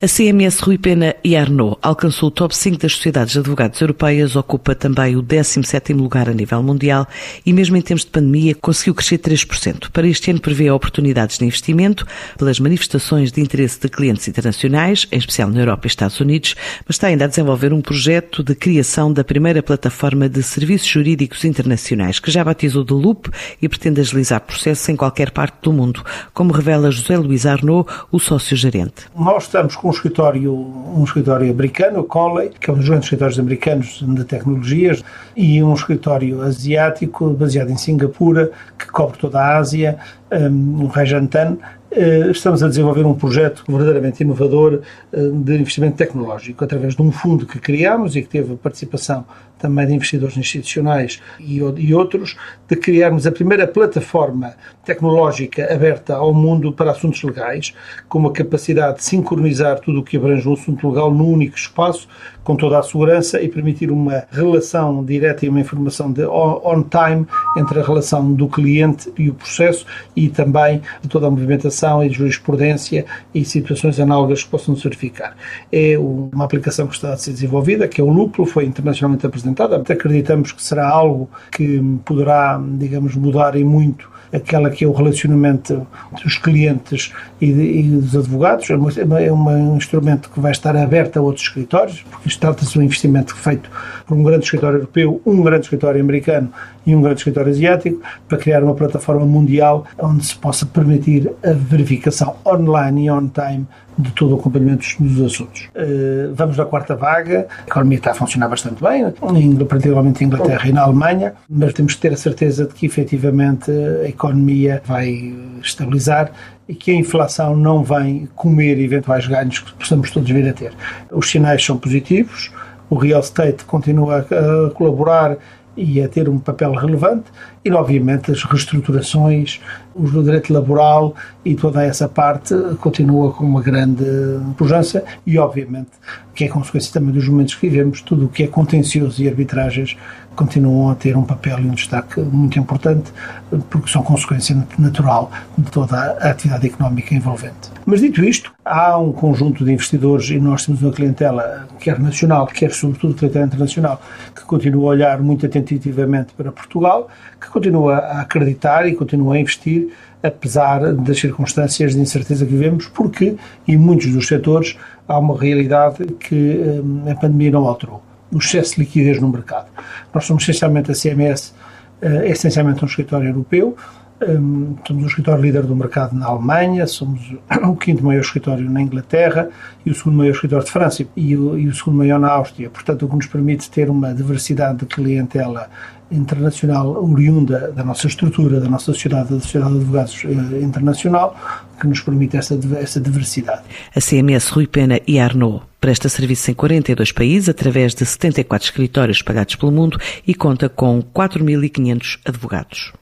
A CMS Rui Pena e Arnaud alcançou o top 5 das sociedades de advogados europeias, ocupa também o 17º lugar a nível mundial e mesmo em tempos de pandemia conseguiu crescer 3%. Para este ano prevê oportunidades de investimento pelas manifestações de interesse de clientes internacionais, em especial na Europa e Estados Unidos, mas está ainda a desenvolver um projeto de criação da primeira plataforma de serviços jurídicos internacionais, que já batizou de Loop e pretende agilizar processos em qualquer parte do mundo, como revela José Luís Arnaud, o sócio-gerente. Nós estamos com um escritório, um escritório americano, o Coley, que é um dos grandes escritórios americanos de tecnologias, e um escritório asiático baseado em Singapura, que cobre toda a Ásia, um, o Rajantan, eh, estamos a desenvolver um projeto verdadeiramente inovador eh, de investimento tecnológico, através de um fundo que criámos e que teve participação também de investidores institucionais e, outros, de criarmos a primeira plataforma tecnológica aberta ao mundo para assuntos legais, com a capacidade de sincronizar tudo o que abrange um assunto legal num único espaço, com toda a segurança e permitir uma relação direta e uma informação de on-time entre a relação do cliente e o processo e também toda a movimentação e jurisprudência e situações análogas que possam se verificar. É uma aplicação que está a ser desenvolvida, que é o Lúpulo, foi internacionalmente apresentada. Acreditamos que será algo que poderá, digamos, mudar em muito aquela que é o relacionamento dos clientes e, de, e dos advogados. É, uma, é um instrumento que vai estar aberto a outros escritórios, porque isto trata-se de um investimento feito por um grande escritório europeu, um grande escritório americano e um grande escritório asiático, para criar uma plataforma mundial onde se possa permitir a verificação online e on-time de todo o acompanhamento dos assuntos. Uh, vamos na quarta vaga, a economia está a funcionar bastante bem, particularmente em Inglaterra e na Alemanha, mas temos que ter a certeza de que efetivamente a economia vai estabilizar e que a inflação não vem comer eventuais ganhos que possamos todos vir a ter. Os sinais são positivos, o real estate continua a colaborar e a ter um papel relevante, e obviamente as reestruturações, os do direito laboral e toda essa parte continua com uma grande pujança e obviamente que é consequência também dos momentos que vivemos, tudo o que é contencioso e arbitragens continuam a ter um papel e um destaque muito importante porque são consequência natural de toda a atividade económica envolvente. Mas dito isto, há um conjunto de investidores e nós temos uma clientela, quer nacional, quer sobretudo clientela internacional, que continua a olhar muito atentativamente para Portugal, que continua a acreditar e continua a investir, apesar das circunstâncias de incerteza que vivemos, porque em muitos dos setores há uma realidade que hum, a pandemia não alterou. O excesso de liquidez no mercado. Nós somos essencialmente a CMS, é essencialmente um escritório europeu, um, somos o escritório líder do mercado na Alemanha, somos o quinto maior escritório na Inglaterra e o segundo maior escritório de França e o, e o segundo maior na Áustria. Portanto, o que nos permite ter uma diversidade de clientela internacional oriunda da nossa estrutura, da nossa sociedade, da Sociedade de Advogados eh, Internacional, que nos permite essa, essa diversidade. A CMS Rui Pena e Arnaud presta serviço em 42 países através de 74 escritórios espalhados pelo mundo e conta com 4.500 advogados.